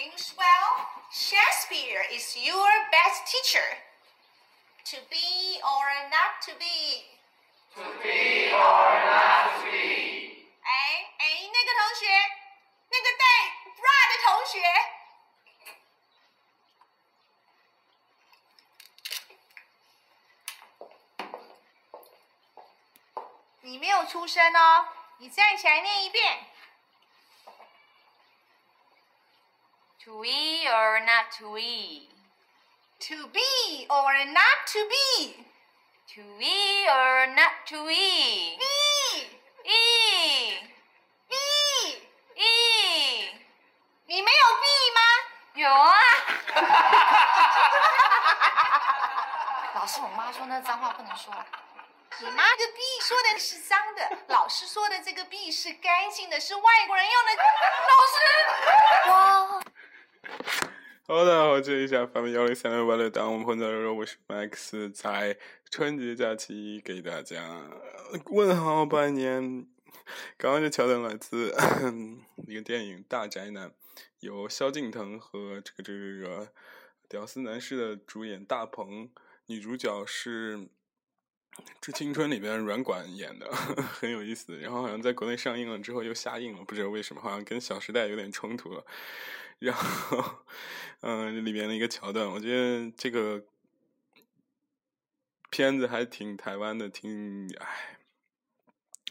English well, Shakespeare is your best teacher. To be or not to be? To be or not to be? 哎哎，那个同学，那个带 bra 的同学。你没有出声哦，你站起来念一遍。 To be or not to be? To be or not to be? To be or not to be? Be E be，E 你没有 be 吗？有啊。老师，我妈说那脏话不能说。你妈的 B 说的是脏的，老师说的这个 B 是干净的，是外国人用的。老师，我 Hello，大家好，这里是 FM 幺零三六八六当，我们混在肉，我是 Max，在春节假期给大家问好拜年。刚刚这桥段来自 一个电影《大宅男》，由萧敬腾和这个这个这个屌丝男士的主演大鹏，女主角是《致青春》里边软管演的，很有意思。然后好像在国内上映了之后又下映了，不知道为什么，好像跟《小时代》有点冲突了。然后，嗯，里面的一个桥段，我觉得这个片子还挺台湾的，挺唉，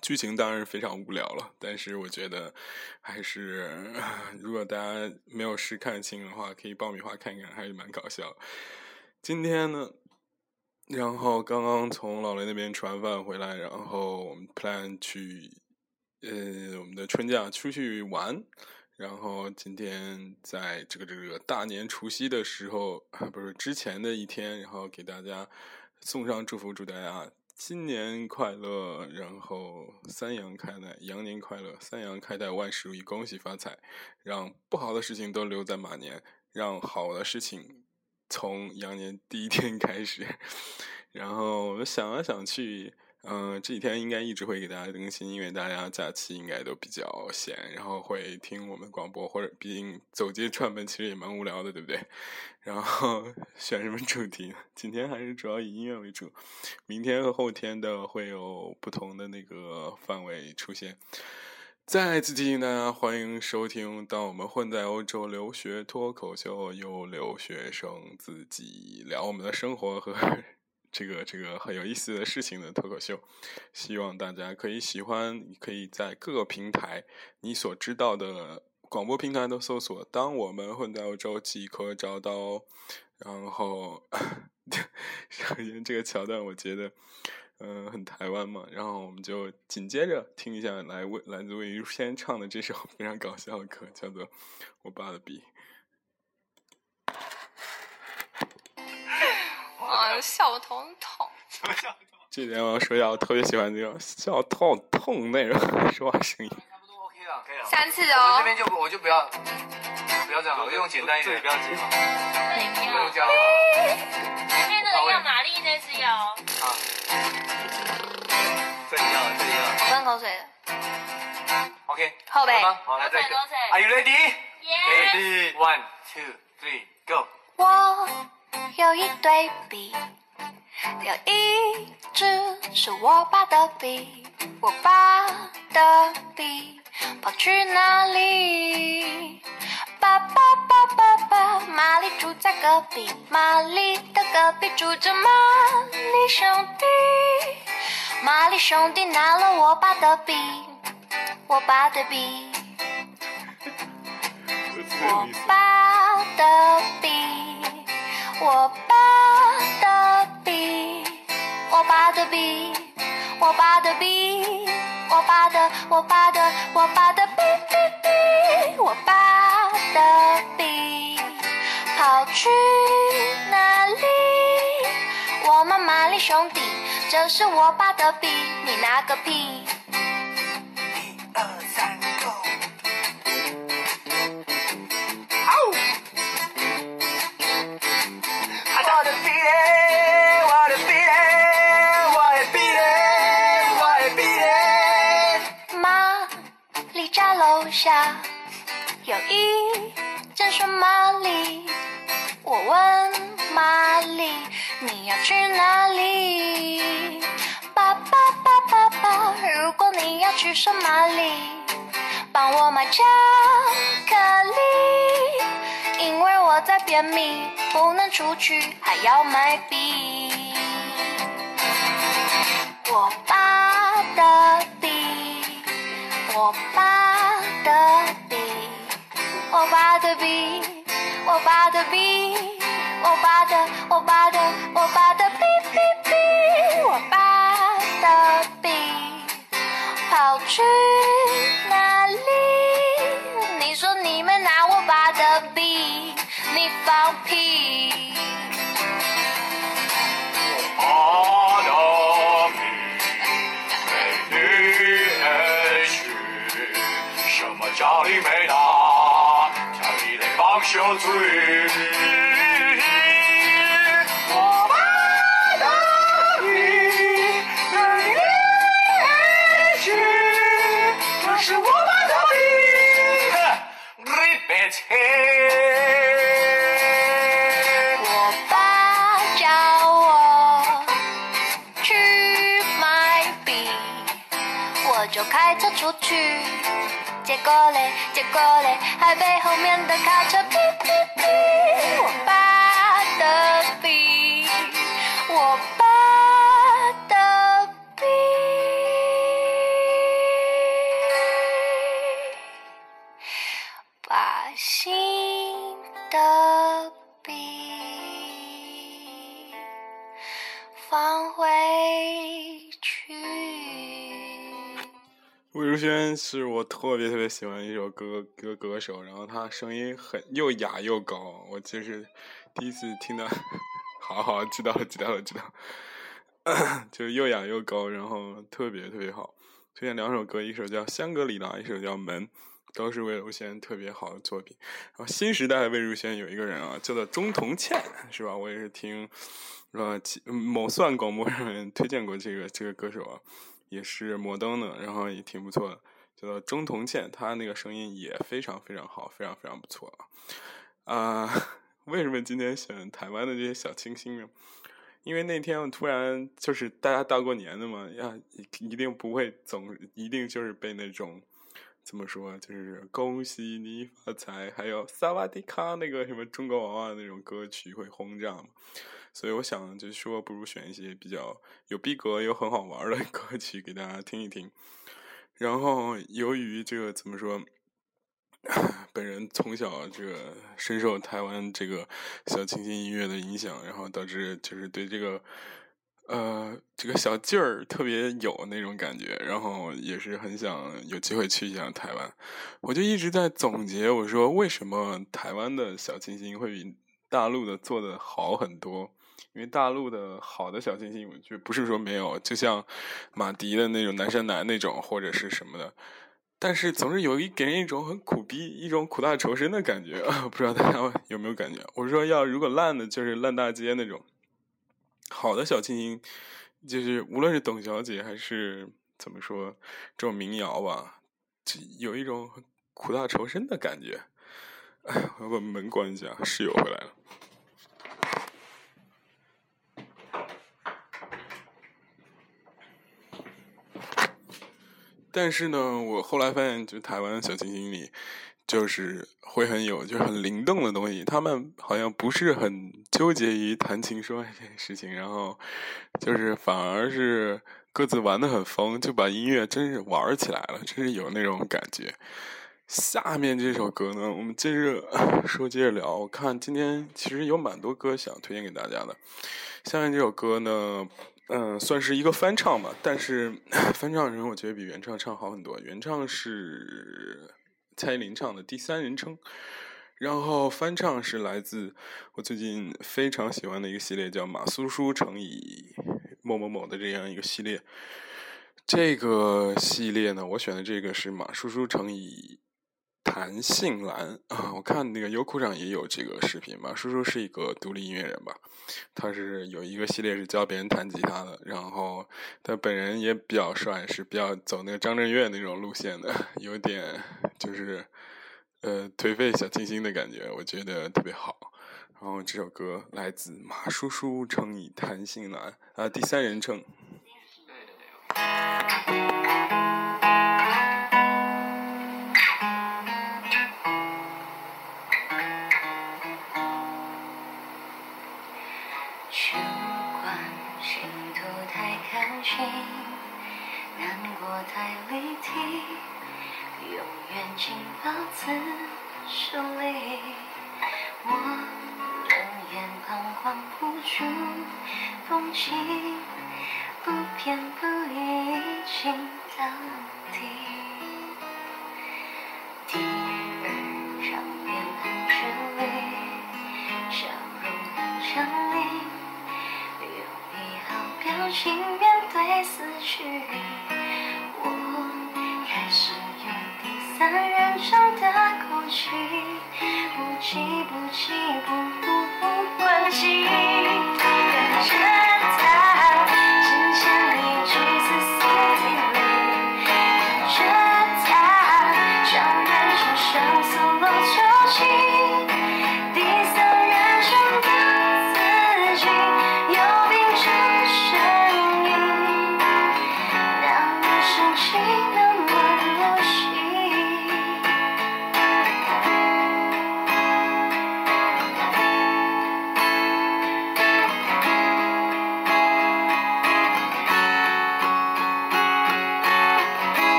剧情当然非常无聊了，但是我觉得还是，如果大家没有试看清的话，可以爆米花看一看，还是蛮搞笑。今天呢，然后刚刚从老雷那边吃完饭回来，然后我们 plan 去，呃，我们的春假出去玩。然后今天在这个这个大年除夕的时候，不是之前的一天，然后给大家送上祝福，祝大家新年快乐，然后三阳开泰，羊年快乐，三阳开泰，万事如意，恭喜发财，让不好的事情都留在马年，让好的事情从羊年第一天开始。然后我想来想去。嗯、这几天应该一直会给大家更新，因为大家假期应该都比较闲，然后会听我们广播，或者毕竟走街串门其实也蛮无聊的，对不对？然后选什么主题？今天还是主要以音乐为主，明天和后天的会有不同的那个范围出现。再次提醒大家，欢迎收听到我们混在欧洲留学脱口秀，由留学生自己聊我们的生活和这个这个很有意思的事情的脱口秀，希望大家可以喜欢，可以在各个平台你所知道的广播平台都搜索“当我们混在欧洲”即可找到。然后，首先这个桥段我觉得，嗯、很台湾嘛。然后我们就紧接着听一下来魏来自魏如萱唱的这首非常搞笑的歌，叫做《我爸的笔》。哇，笑头痛。怎么笑这点我要说一下，我特别喜欢这种笑痛痛那种说话声音。差不多 OK 了，可以了。三次哦这哦。边就不我就不要不要这样了，我用简单一点，不要急嘛，零不用药。这样好前面那个要玛丽那次要。啊。这里要，这里要我喷口水的。，OK。后背好来这个口水。Are you ready? 耶。Ready? One, two, three, go. 我有一对笔，有一支是我爸的笔，我爸的笔跑去哪里？爸爸爸爸爸，玛丽住在隔壁，玛丽的隔壁住着玛丽兄弟，玛丽兄弟拿了我爸的笔，我爸的笔。我爸的笔，我爸的笔，我爸的笔，我爸的笔，我爸的，我爸的，我爸的笔笔笔，我爸的笔跑去哪里？我们玛丽兄弟，这是我爸的笔，你拿个屁！便秘，不能出去，还要买笔。我爸的笔，我爸的笔，我爸的笔，我爸的笔，我爸的，我爸的，我爸的笔笔笔，我爸的笔，跑去放结果嘞，结果嘞，还被后面的卡车是我特别特别喜欢一首歌歌歌手，然后他声音很又哑又高，我就是第一次听到，好好知道了知道了知道了，就是又哑又高，然后特别特别好。推荐两首歌，一首叫《香格里拉》，一首叫《门》，都是魏如萱特别好的作品。然后新时代魏如萱有一个人啊，叫做钟同倩，是吧？我也是听呃某算广播上面推荐过这个这个歌手啊。也是摩登的，然后也挺不错的，叫做钟同倩，她那个声音也非常非常好，非常非常不错啊。啊、为什么今天选台湾的这些小清新呢？因为那天我突然就是大家大过年的嘛，呀，一定不会总一定就是被那种怎么说，就是恭喜你发财，还有萨瓦迪卡那个什么中国娃娃那种歌曲会轰炸。所以我想就说，不如选一些比较有逼格又很好玩的 歌曲给大家听一听。然后由于这个怎么说，本人从小这个深受台湾这个小清新音乐的影响，然后导致就是对这个呃这个小劲儿特别有那种感觉，然后也是很想有机会去一下台湾。我就一直在总结，我说为什么台湾的小清新会比大陆的做的好很多？因为大陆的好的小清新，我觉得不是说没有，就像马迪的那种南山南那种，或者是什么的，但是总是有一给人一种很苦逼、一种苦大仇深的感觉。不知道大家有没有感觉？我说要如果烂的，就是烂大街那种。好的小清新，就是无论是董小姐还是怎么说这种民谣吧，就有一种苦大仇深的感觉。哎，我要把门关一下，室友回来了。但是呢，我后来发现，就台湾的小清新里，就是会很有，就是很灵动的东西。他们好像不是很纠结于谈情说爱这件事情，然后就是反而是各自玩的很疯，就把音乐真是玩起来了，真是有那种感觉。下面这首歌呢，我们接着说，接着聊。我看今天其实有蛮多歌想推荐给大家的。下面这首歌呢，嗯，算是一个翻唱吧，但是翻唱人我觉得比原唱唱好很多。原唱是蔡依林唱的《第三人称》，然后翻唱是来自我最近非常喜欢的一个系列，叫马苏苏乘以某某某的这样一个系列。这个系列呢，我选的这个是马叔叔乘以谭杏兰啊，我看那个优酷上也有这个视频。吧叔叔是一个独立音乐人吧，他是有一个系列是教别人弹吉他的，然后他本人也比较帅，是比较走那个张震岳那种路线的，有点就是呃颓废小清新的感觉，我觉得特别好。然后这首歌来自马叔叔，称以弹性来啊，第三人称。太立体，永远紧抱在手里。我冷眼旁观不住，风景不偏不倚，一镜到底。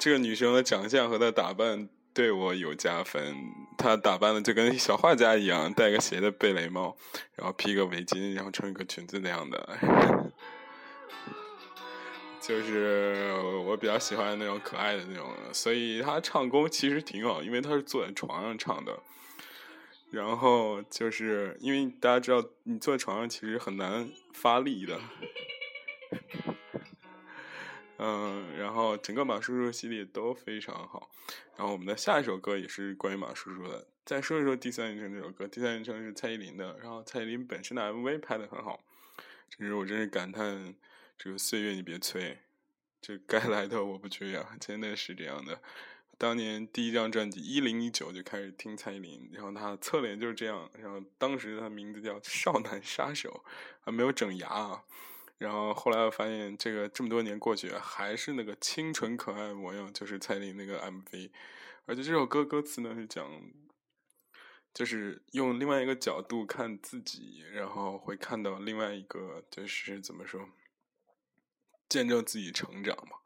这个女生的长相和她打扮对我有加分。她打扮的就跟小画家一样，戴个斜的贝雷帽，然后披个围巾，然后穿一个裙子那样的。就是我比较喜欢那种可爱的那种，所以她唱功其实挺好，因为她是坐在床上唱的。然后就是因为大家知道，你坐在床上其实很难发力的。嗯，然后整个马叔叔系列都非常好。然后我们的下一首歌也是关于马叔叔的。再说一说《第三人称》这首歌，《第三人称》是蔡依林的，然后蔡依林本身的 MV 拍的很好，真是我真是感叹这个岁月你别催，这该来的我不缺呀，真的是这样的。当年第一张专辑一零一九就开始听蔡依林，然后她侧脸就是这样，然后当时她名字叫少男杀手，还没有整牙啊。然后后来我发现，这个这么多年过去，还是那个清纯可爱模样，就是蔡依林那个 MV。而且这首歌歌词呢是讲，就是用另外一个角度看自己，然后会看到另外一个，就是怎么说，见证自己成长嘛。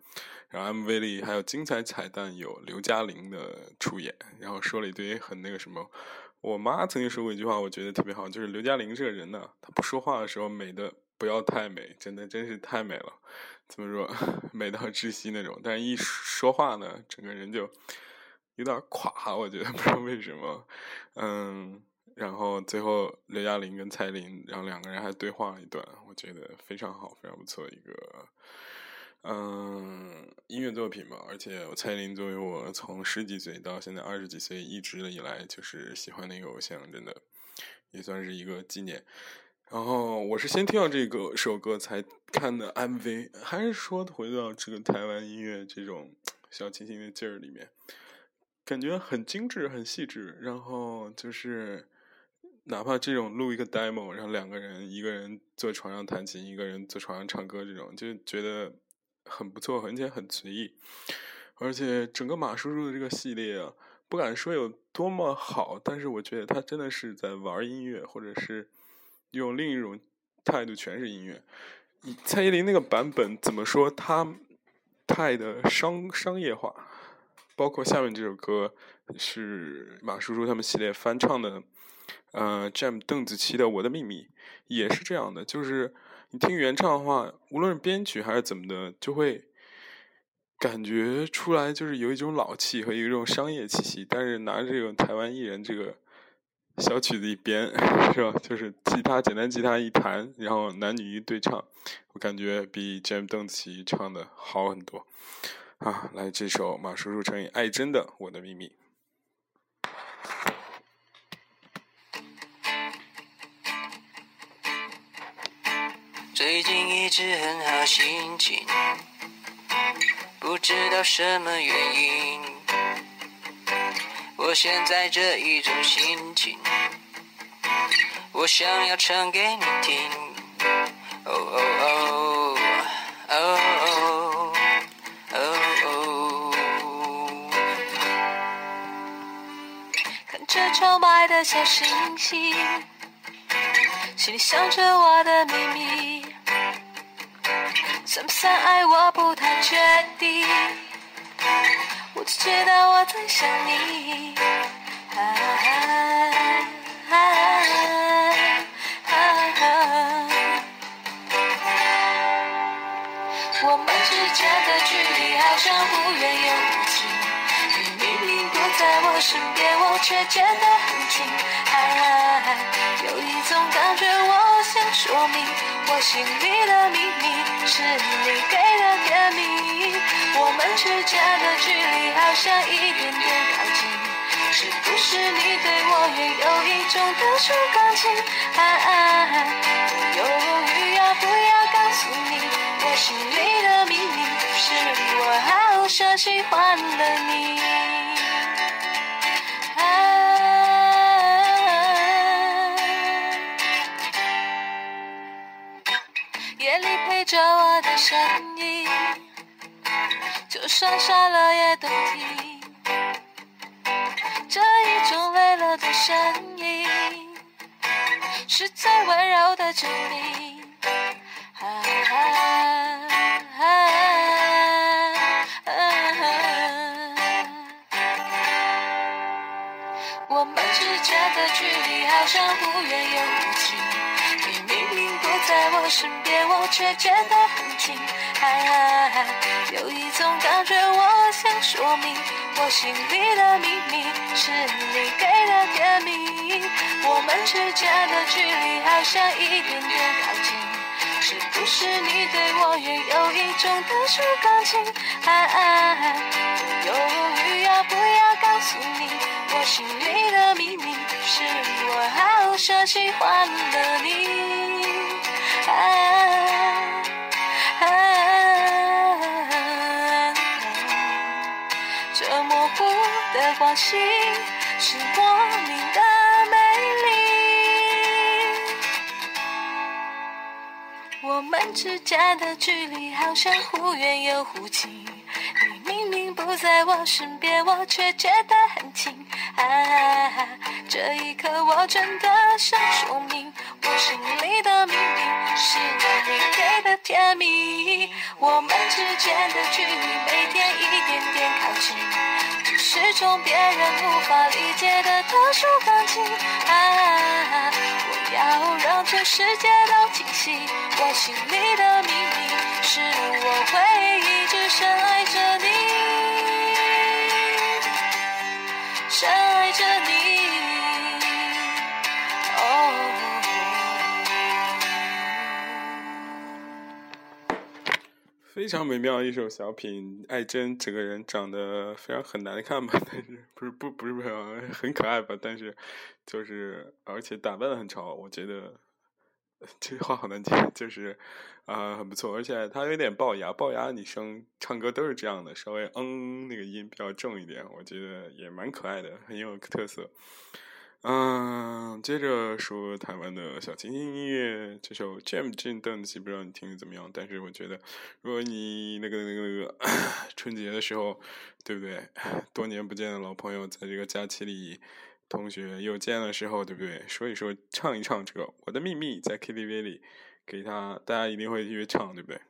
然后 MV 里还有精彩彩蛋，有刘嘉玲的出演，然后说了一堆很那个什么。我妈曾经说过一句话，我觉得特别好，就是刘嘉玲这个人呢，她不说话的时候美的。不要太美，真的真是太美了，怎么说，美到窒息那种。但是一说话呢，整个人就有点垮，我觉得 不知道为什么。嗯，然后最后刘嘉玲跟蔡琳，然后两个人还对话了一段，我觉得非常好，非常不错一个嗯音乐作品吧。而且蔡琳作为我从十几岁到现在二十几岁一直以来就是喜欢的一个偶像，真的也算是一个纪念。然后我是先听到这个首歌才看的 MV，还是说回到这个台湾音乐这种小清新的劲儿里面，感觉很精致、很细致。然后就是哪怕这种录一个 demo，然后两个人，一个人坐床上弹琴，一个人坐床上唱歌，这种就觉得很不错，而且很随意。而且整个马叔叔的这个系列啊，不敢说有多么好，但是我觉得他真的是在玩音乐，或者是。用另一种态度诠释音乐，蔡依林那个版本怎么说？它太的商商业化，包括下面这首歌是马叔叔他们系列翻唱的，呃，Jam 邓紫棋的《我的秘密》也是这样的，就是你听原唱的话，无论是编曲还是怎么的，就会感觉出来就是有一种老气和一种商业气息，但是拿这个台湾艺人这个。小曲子一编是吧？就是吉他简单吉他一弹，然后男女一对唱，我感觉比 Jam 邓紫棋唱的好很多啊！来这首马叔叔乘以爱真的《我的秘密》。最近一直很好心情，不知道什么原因。我现在这一种心情，我想要唱给你听。哦哦哦，哦哦哦。看着窗外的小星星，心里想着我的秘密。算不算爱我不太确定。我知道我在想你。我们之间的距离好像忽远又忽近，你明明不在我身边，我却觉得很近。有一种感觉，我想说明，我心里的秘密是你给的甜蜜。我们之间的距离好像一点点靠近，是不是你对我也有一种特殊感情？啊我犹豫要不要告诉你，我心里的秘密是我好像喜欢了你。夜里陪着我的声音。就算傻了也动听，这一种累了的声音，是最温柔的证明。我们之间的距离好像忽远又忽近，在我身边，我却觉得很近。有一种感觉，我想说明，我心里的秘密是你给的甜蜜。我们之间的距离好像一点点靠近，是不是你对我也有一种特殊感情？我犹豫要不要告诉你，我心里的秘密是我好像喜欢了你。这模糊花心，是莫名的美丽。我们之间的距离好像忽远又忽近，你明明不在我身边，我却觉得很近。啊，这一刻我真的想说明，我心里的秘密是你给的甜蜜。我们之间的距离每天一点点靠近，只是种别人无法理解的特殊感情。啊，我要让全世界都清晰，我心里的秘密是我会非常美妙的一首小品。艾珍整个人长得非常很难看吧，但是不是不不是不是很可爱吧，但是就是而且打扮的很潮，我觉得这句话好难听，就是啊、很不错，而且她有点龅牙，龅牙女生唱歌都是这样的，稍微嗯那个音比较重一点，我觉得也蛮可爱的，很有特色。嗯，接着说台湾的小清新音乐，这首《Jam 震邓紫棋》，不知道你听的怎么样？但是我觉得，如果你那个那个那个 春节的时候，对不对？多年不见的老朋友，在这个假期里，同学又见的时候，对不对？说一说，唱一唱这个《我的秘密》，在 KTV 里给他，大家一定会约唱，对不对？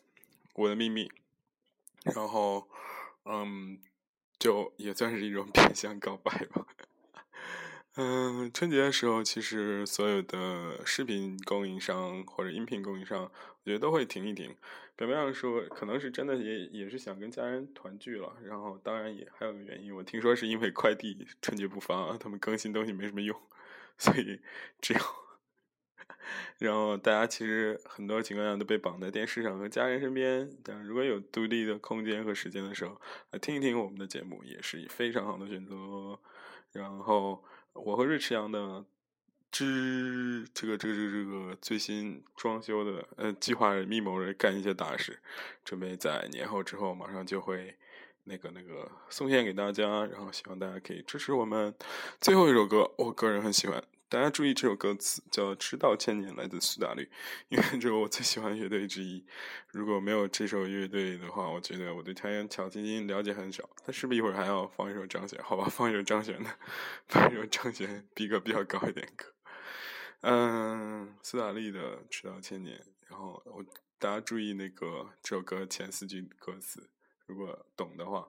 我的秘密，然后，嗯，就也算是一种 变相告白吧。嗯，春节的时候，其实所有的视频供应商或者音频供应商，我觉得都会停一停。表面上说，可能是真的也也是想跟家人团聚了，然后当然也还有个原因，我听说是因为快递春节不发，他们更新东西没什么用，所以只有，然后大家其实很多情况下都被绑在电视上和家人身边。但如果有独立的空间和时间的时候，来听一听我们的节目，也是非常好的选择。然后。我和瑞驰阳的之这个这个这个这个最新装修的呃计划密谋着干一些大事，准备在年后之后马上就会那个那个送献给大家，然后希望大家可以支持我们。最后一首歌，我个人很喜欢，大家注意这首歌词叫《迟到千年》，来自苏打绿，因为这是我最喜欢的乐队之一。如果没有这首乐队的话，我觉得我对台湾小清新了解很少。他是不是一会儿还要放一首张悬？好吧，放一首张悬的，放一首张悬逼格比较高一点歌。嗯，苏打绿的《迟到千年》，然后我大家注意那个这首歌前四句歌词，如果懂的话，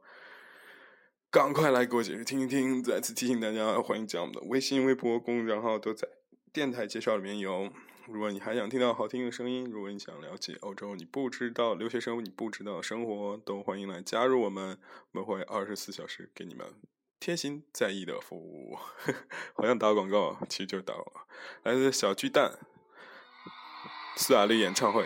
赶快来给我解释听一听。再次提醒大家，欢迎加我们的微信、微博公众账号，都在电台介绍里面有。如果你还想听到好听的声音，如果你想了解欧洲你不知道留学生你不知道生活，都欢迎来加入我们，我们会二十四小时给你们贴心在意的服务。好像打广告，其实就是打广告。来自小巨蛋斯瓦利演唱会。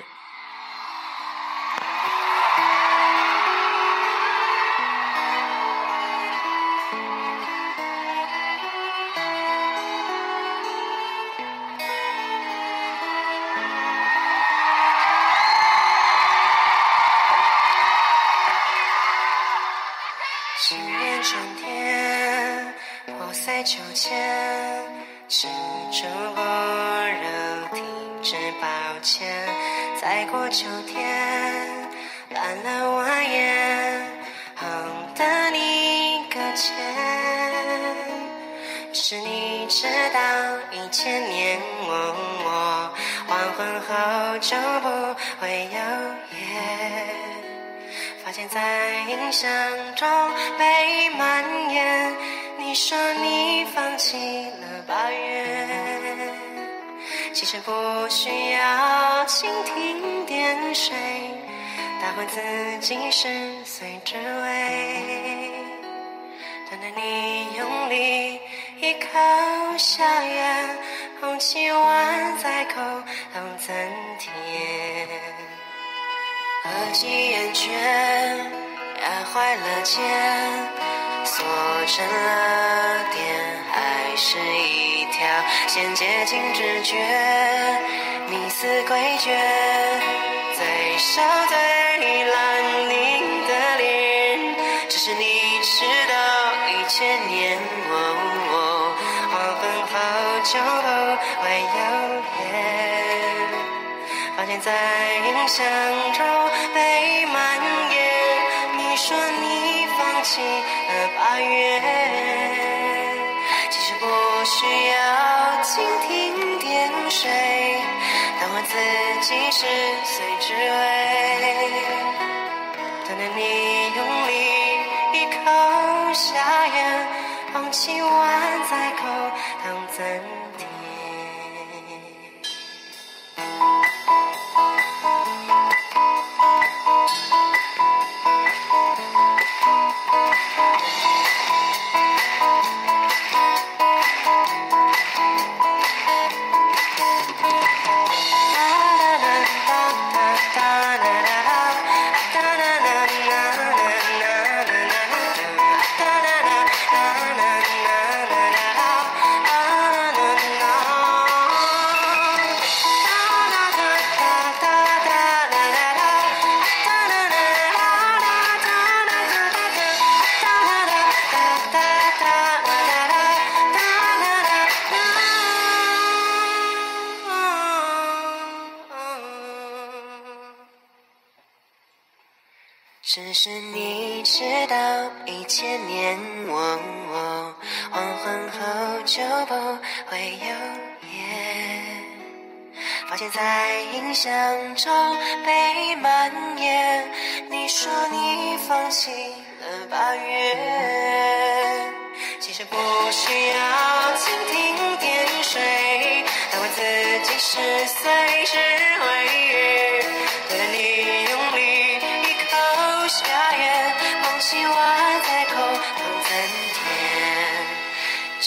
发现在印象中被蔓延。你说你放弃了八月，其实不需要蜻蜓点水，打回自己十岁之味。等待你用力一口下咽，空气完在口中增甜。合计眼圈压坏了肩，锁成了点，还是一条线接近直觉，你似诡谲，最少最在印象中被蔓延。你说。你放弃了八月，其实不需要蜻蜓点水，但我自己是随之味。等待你用力一口下咽，放弃完再口当暂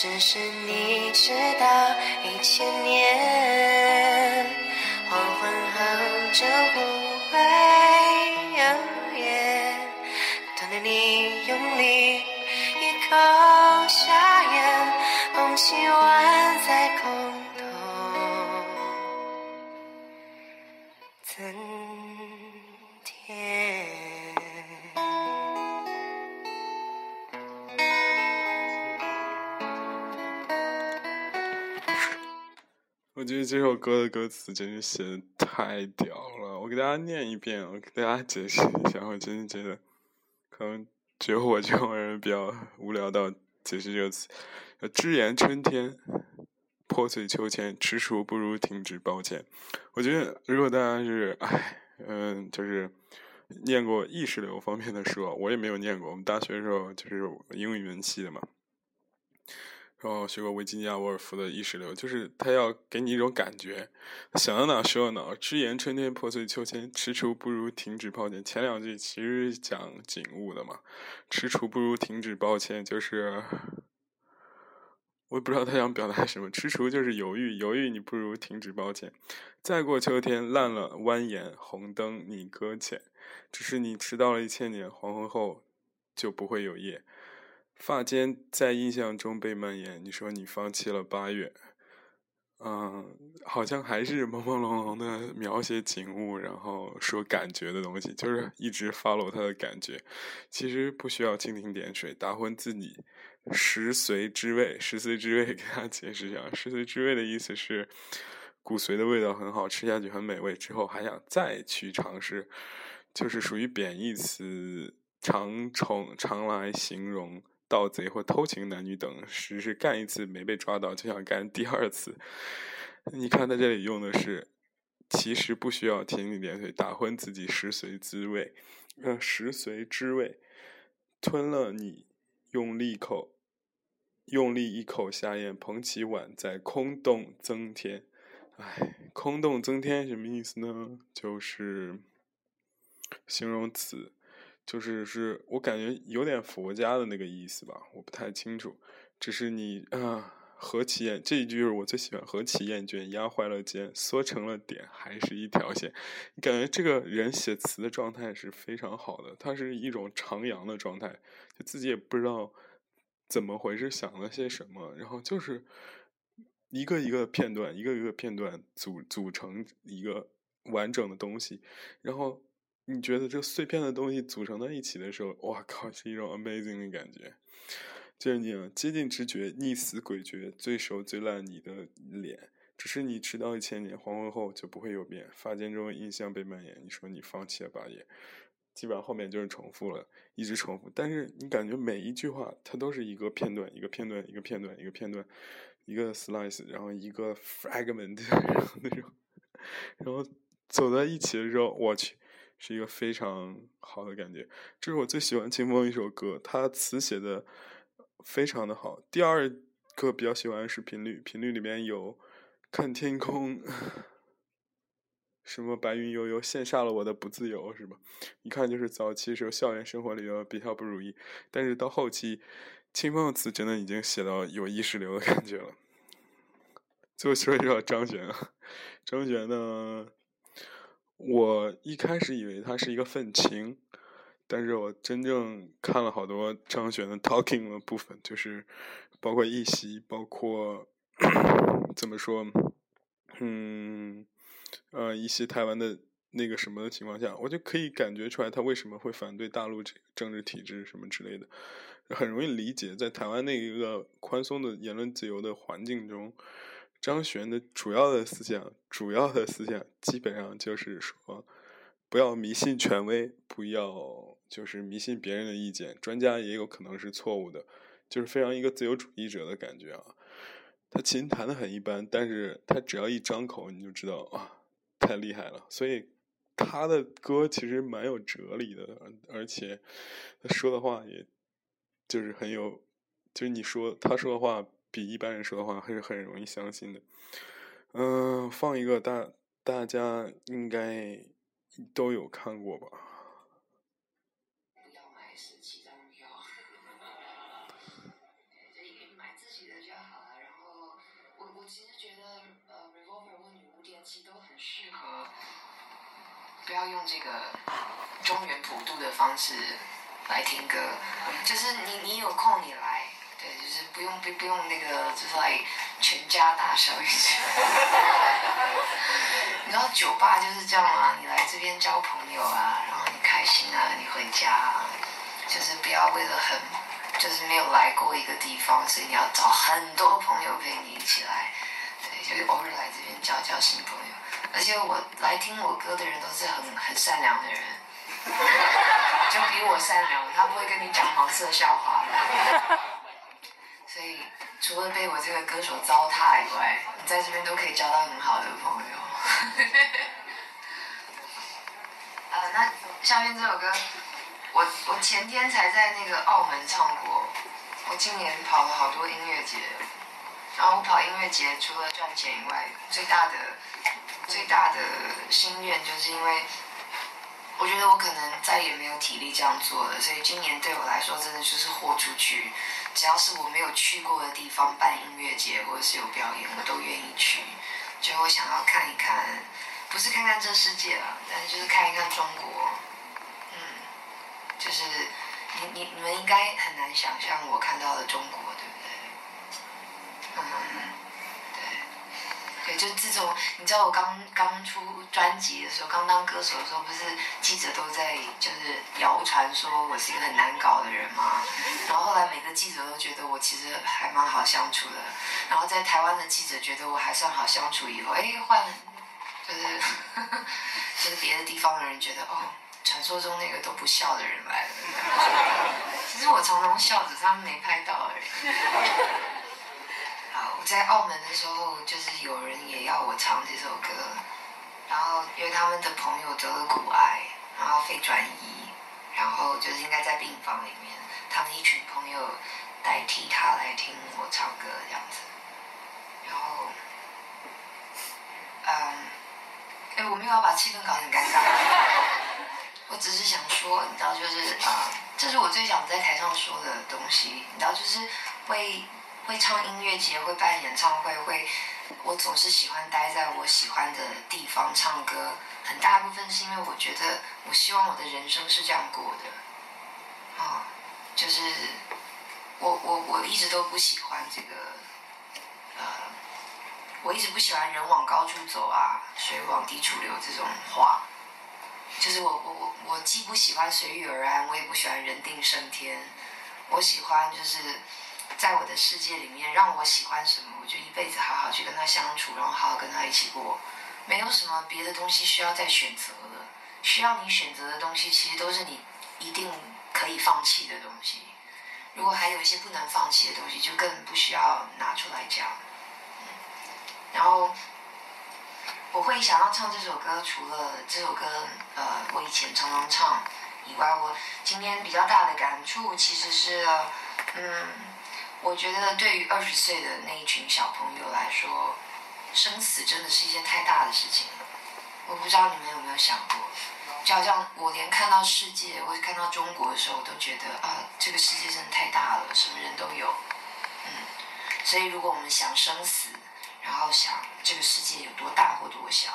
只是你知道，一千年黄昏后就不会有夜。等待你用力一口下咽，捧起我我觉得这首歌的歌词真是写的太屌了，我给大家念一遍，我给大家解释一下，我真的觉得，可能只有我这种人比较无聊到解释这个词。呃只言春天，破碎秋千，踟蹰不如停止抱歉。我觉得如果大家是，唉，嗯，就是念过意识流方面的书，我也没有念过。我们大学的时候就是英语文系的嘛。然后学过维吉尼亚·沃尔夫的意识流，就是他要给你一种感觉，想到哪说到哪。只言春天破碎秋千，踟蹰不如停止抱歉。前两句其实讲景物的嘛，踟蹰不如停止抱歉，就是我也不知道他想表达什么。踟蹰就是犹豫，犹豫你不如停止抱歉。再过秋天，烂了蜿蜒，红灯你搁浅，只是你迟到了一千年，黄昏后就不会有夜。发间在印象中被蔓延。你说你放弃了八月，嗯，好像还是朦朦胧胧的描写景物，然后说感觉的东西，就是一直 follow 他的感觉。其实不需要蜻蜓点水，达婚自己，食髓知味。食髓知味，给大家解释一下，食髓知味的意思是骨髓的味道很好，吃下去很美味，之后还想再去尝试，就是属于贬义词，常从常来形容。盗贼或偷情男女等，实是干一次没被抓到就想干第二次。你看他这里用的是，其实不需要蜻蜓点腿，打昏自己食髓滋味，呃，食髓知味，吞了你，用力口，用力一口下咽，捧起碗在空洞增添。哎，空洞增添什么意思呢？就是形容词。就是是我感觉有点佛家的那个意思吧，我不太清楚。只是你啊，何其厌这一句是我最喜欢。何其厌倦，压坏了肩，缩成了点，还是一条线。你感觉这个人写词的状态是非常好的，他是一种徜徉的状态，就自己也不知道怎么回事，想了些什么，然后就是一个一个片段，一个一个片段组组成一个完整的东西，然后。你觉得这碎片的东西组成在一起的时候，哇靠，是一种 amazing 的感觉。就是你接近直觉，逆死诡谲，最熟最烂你的脸，只是你迟到一千年，黄昏后就不会有变。发间中印象被蔓延，你说你放弃了吧也，基本上后面就是重复了，一直重复。但是你感觉每一句话，它都是一个片段，一个片段，一个片段，一个片段，一个 slice，然后一个 fragment，然后那种，然后走在一起的时候，我去，是一个非常好的感觉。这是我最喜欢清风一首歌，它词写的非常的好。第二个比较喜欢的是频率，频率里面有。看天空，什么白云悠悠，羡煞了我的不自由，是吧？一看就是早期时候校园生活里的比较不如意，但是到后期，清风的词真的已经写到有意识流的感觉了。最后说一说张悬啊，张悬呢，我一开始以为他是一个愤青，但是我真正看了好多张悬的 talking 的部分，就是包括一席，包括。怎么说？嗯，呃，一些台湾的那个什么的情况下，我就可以感觉出来他为什么会反对大陆这个政治体制什么之类的，很容易理解。在台湾那一个宽松的言论自由的环境中，张悬的主要的思想，主要的思想基本上就是说，不要迷信权威，不要就是迷信别人的意见，专家也有可能是错误的，就是非常一个自由主义者的感觉啊。他琴弹的很一般，但是他只要一张口，你就知道啊，太厉害了。所以他的歌其实蛮有哲理的，而且他说的话也就是很有，就是你说他说的话比一般人说的话还是很容易相信的。嗯，放一个大大家应该都有看过吧。不要用这个中原普渡的方式来听歌，就是你你有空你来，对，就是不用不不用那个就是来全家大小一起。你知道酒吧就是这样吗？你来这边交朋友啊，然后你开心啊，你回家，啊就是不要为了很就是没有来过一个地方，所以你要找很多朋友陪你一起来，对，就是偶尔来这边交交新朋友。而且我来听我歌的人都是很很善良的人，就比我善良，他不会跟你讲黄色笑话。所以除了被我这个歌手糟蹋以外，你在这边都可以交到很好的朋友。呃，那下面这首歌，我我前天才在那个澳门唱过，我今年跑了好多音乐节，然后我跑音乐节除了赚钱以外，最大的。最大的心愿就是因为，我觉得我可能再也没有体力这样做了，所以今年对我来说真的就是豁出去，只要是我没有去过的地方办音乐节或者是有表演，我都愿意去。就我想要看一看，不是看看这世界了，但是就是看一看中国。嗯，就是你你你们应该很难想象我看到的中国，对不对？嗯。对，就自从，你知道我刚刚出专辑的时候，刚当歌手的时候，不是记者都在就是谣传说我是一个很难搞的人吗？然后后来每个记者都觉得我其实还蛮好相处的，然后在台湾的记者觉得我还算好相处，以后哎换，就是 就是别的地方的人觉得哦，传说中那个都不笑的人来了，其实我常常笑着，他们没拍到而已。我在澳门的时候，就是有人要我唱这首歌，然后因为他们的朋友得了骨癌，然后肺转移，然后就是应该在病房里面，他们一群朋友代替他来听我唱歌这样子，然后，嗯，哎，我没有要把气氛搞得很尴尬，我只是想说，你知道，就是啊，这是我最想在台上说的东西，你知道，就是会。会唱音乐节，会办演唱会，会，我总是喜欢待在我喜欢的地方唱歌。很大部分是因为我觉得，我希望我的人生是这样过的。啊，就是我我我一直都不喜欢这个，呃，我一直不喜欢“人往高处走啊，水往低处流”这种话。就是我我我我既不喜欢随遇而安，我也不喜欢人定胜天。我喜欢就是。在我的世界里面，让我喜欢什么，我就一辈子好好去跟他相处，然后好好跟他一起过。没有什么别的东西需要再选择了，需要你选择的东西，其实都是你一定可以放弃的东西。如果还有一些不能放弃的东西，就更不需要拿出来讲。然后我会想要唱这首歌，除了这首歌，呃，我以前常常唱以外，我今天比较大的感触其实是，嗯，我觉得对于二十岁的那一群小朋友来说，生死真的是一件太大的事情了。我不知道你们有没有想过，就好像我连看到世界或者看到中国的时候，我都觉得啊，这个世界真的太大了，什么人都有。嗯，所以如果我们想生死，然后想这个世界有多大或多小，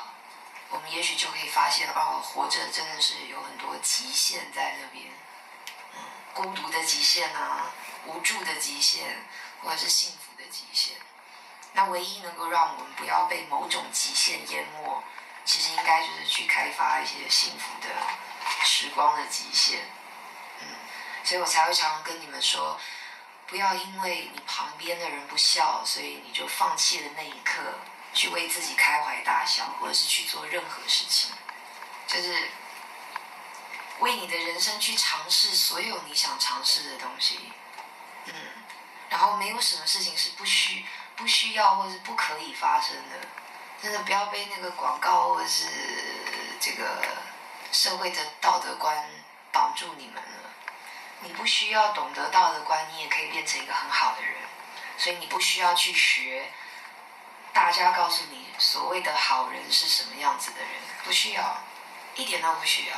我们也许就可以发现，哦，活着真的是有很多极限在那边。嗯，孤独的极限啊，无助的极限，或者是幸福的极限。那唯一能够让我们不要被某种极限淹没，其实应该就是去开发一些幸福的时光的极限。嗯，所以我才会常常跟你们说，不要因为你旁边的人不笑，所以你就放弃了那一刻去为自己开怀大笑，或者是去做任何事情，就是为你的人生去尝试所有你想尝试的东西。嗯，然后没有什么事情是不需不需要或是不可以发生的。真的不要被那个广告或者是这个社会的道德观绑住你们了。你不需要懂得道德观，你也可以变成一个很好的人。所以你不需要去学大家告诉你所谓的好人是什么样子的人，不需要，一点都不需要。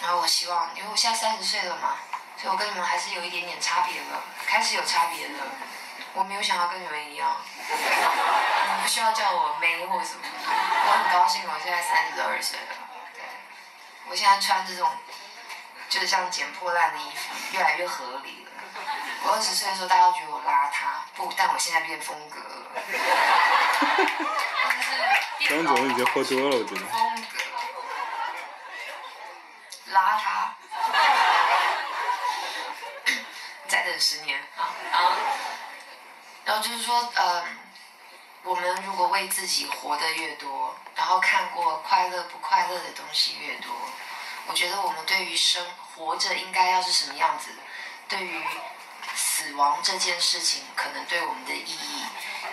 然后我希望，因为我现在三十岁了嘛，所以我跟你们还是有一点点差别了，开始有差别了。我没有想要跟你们一样，你们不需要叫我妹或什么。我很高兴，我现在三十二岁了。对，我现在穿这种就是像捡破烂的衣服，越来越合理了。我二十岁的时候，大家都觉得我邋遢，不，但我现在变风格了。张总已经喝多了，我觉得。风格，邋遢。再等十年啊啊！然就是说，嗯，我们如果为自己活得越多，然后看过快乐不快乐的东西越多，我觉得我们对于生活着应该要是什么样子，对于死亡这件事情，可能对我们的意义，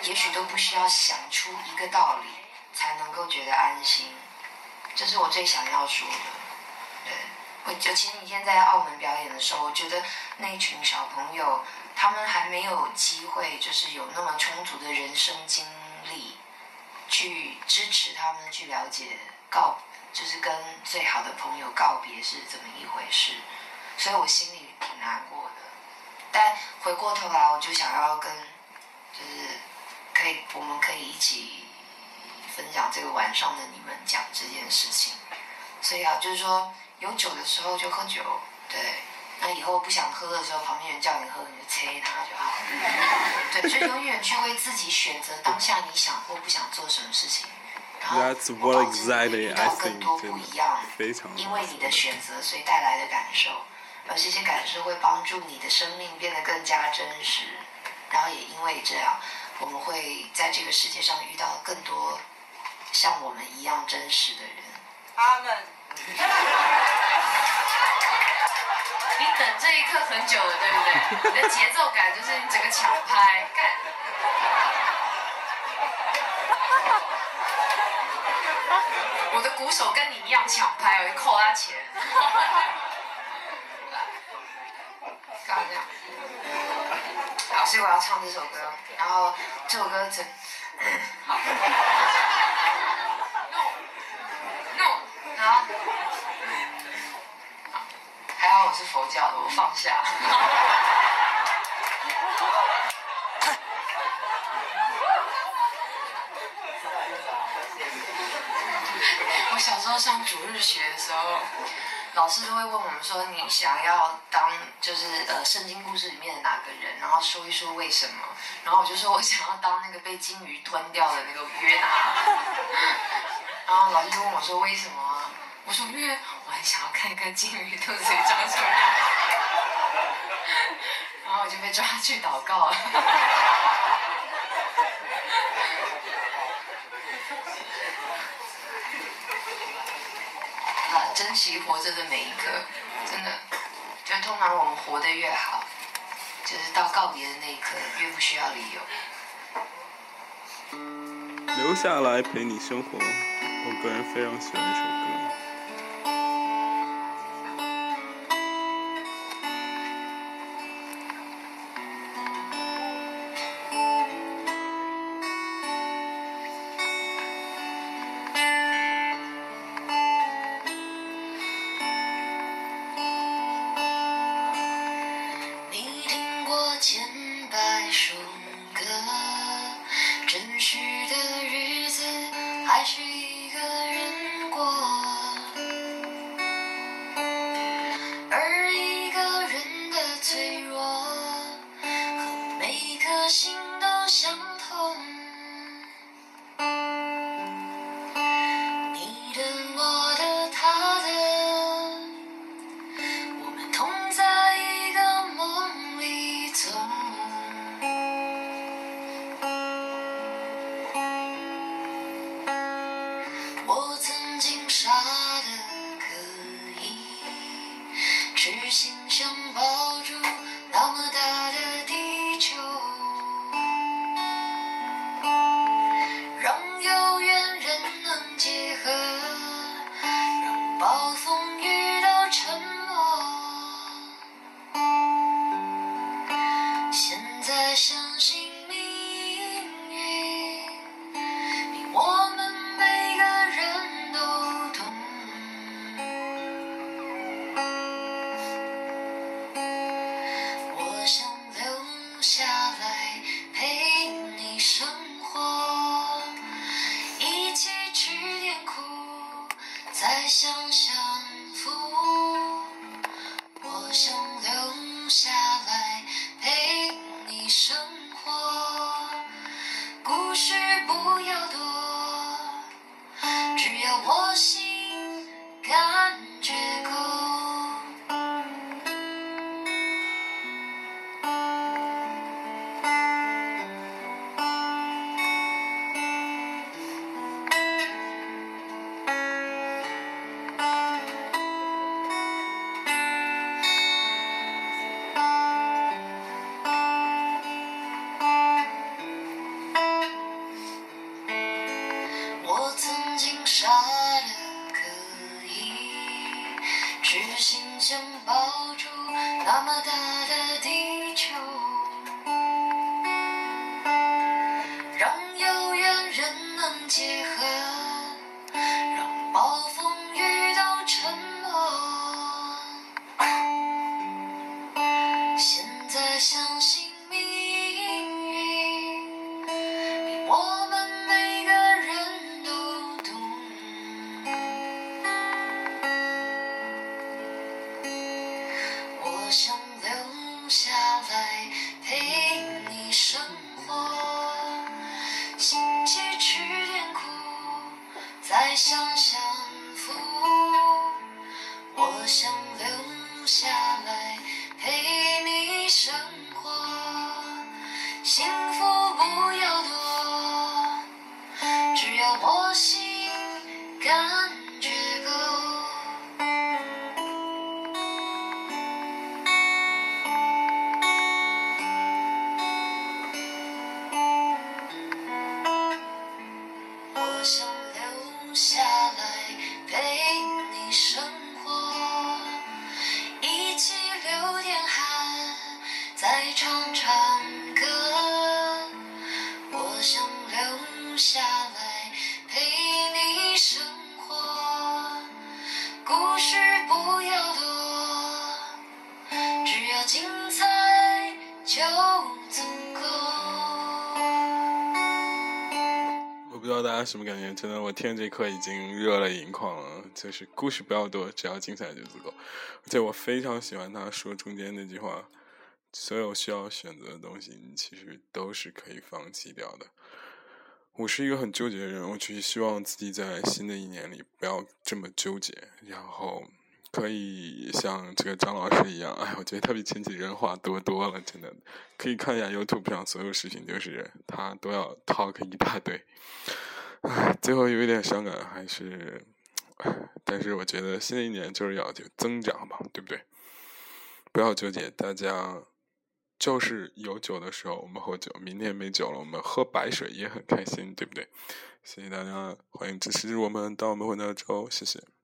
也许都不需要想出一个道理，才能够觉得安心。这是我最想要说的。对，我就前几天在澳门表演的时候，我觉得那群小朋友，他们还没有机会，就是有那么充足的人生经历，去支持他们去了解告，就是跟最好的朋友告别是怎么一回事，所以我心里挺难过的。但回过头来，我就想要跟，就是可以，我们可以一起分享这个晚上的你们讲这件事情。所以啊，就是说有酒的时候就喝酒，对。那以后不想喝的时候，旁边人叫你喝，你就催他就好了。对，就永远去为自己选择当下你想或不想做什么事情，然后 That's 我你会 exactly 遇 I 到更 think 多真的不一样，非常因为你的选择所以带来的感受，而这些感受会帮助你的生命变得更加真实。然后也因为这样，我们会在这个世界上遇到更多像我们一样真实的人。阿门。等这一刻很久了，对不对？你的节奏感就是你整个抢拍，干。我的鼓手跟你一样抢拍，我就扣他钱。干嘛这样？好，所以我要唱这首歌，然后这首歌整，好。No，No，好。我是佛教的，我放下。我小时候上主日学的时候，老师都会问我们说，你想要当就是呃圣经故事里面的哪个人，然后说一说为什么。然后我就说我想要当那个被金鱼吞掉的那个约拿。然后老师就问我说为什么？我说约我很想要看看金鱼肚子里长出来。然后我就被抓去祷告了。啊，珍惜活着的每一刻，真的，就通常我们活得越好，就是到告别的那一刻越不需要理由。留下来陪你生活，我个人非常喜欢这首歌。什么感觉，真的，我听这课已经热泪盈眶了。就是故事不要多，只要精彩就足够。而且我非常喜欢他说中间那句话：所有需要选择的东西，你其实都是可以放弃掉的。我是一个很纠结的人，我只是希望自己在新的一年里不要这么纠结，然后可以像这个张老师一样，哎，我觉得他比前几人话多多了，真的。可以看一下 YouTube 上所有视频，就是他都要 talk 一大堆。唉，最后有一点伤感，还是，但是我觉得新的一年就是要就增长嘛，对不对？不要纠结，大家就是有酒的时候我们喝酒，明天没酒了我们喝白水也很开心，对不对？谢谢大家，欢迎支持我们，当我们回到周，谢谢。